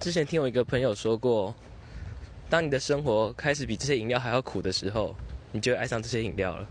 之前听我一个朋友说过当你的生活开始比这些饮料还要苦的时候你就爱上这些饮料了。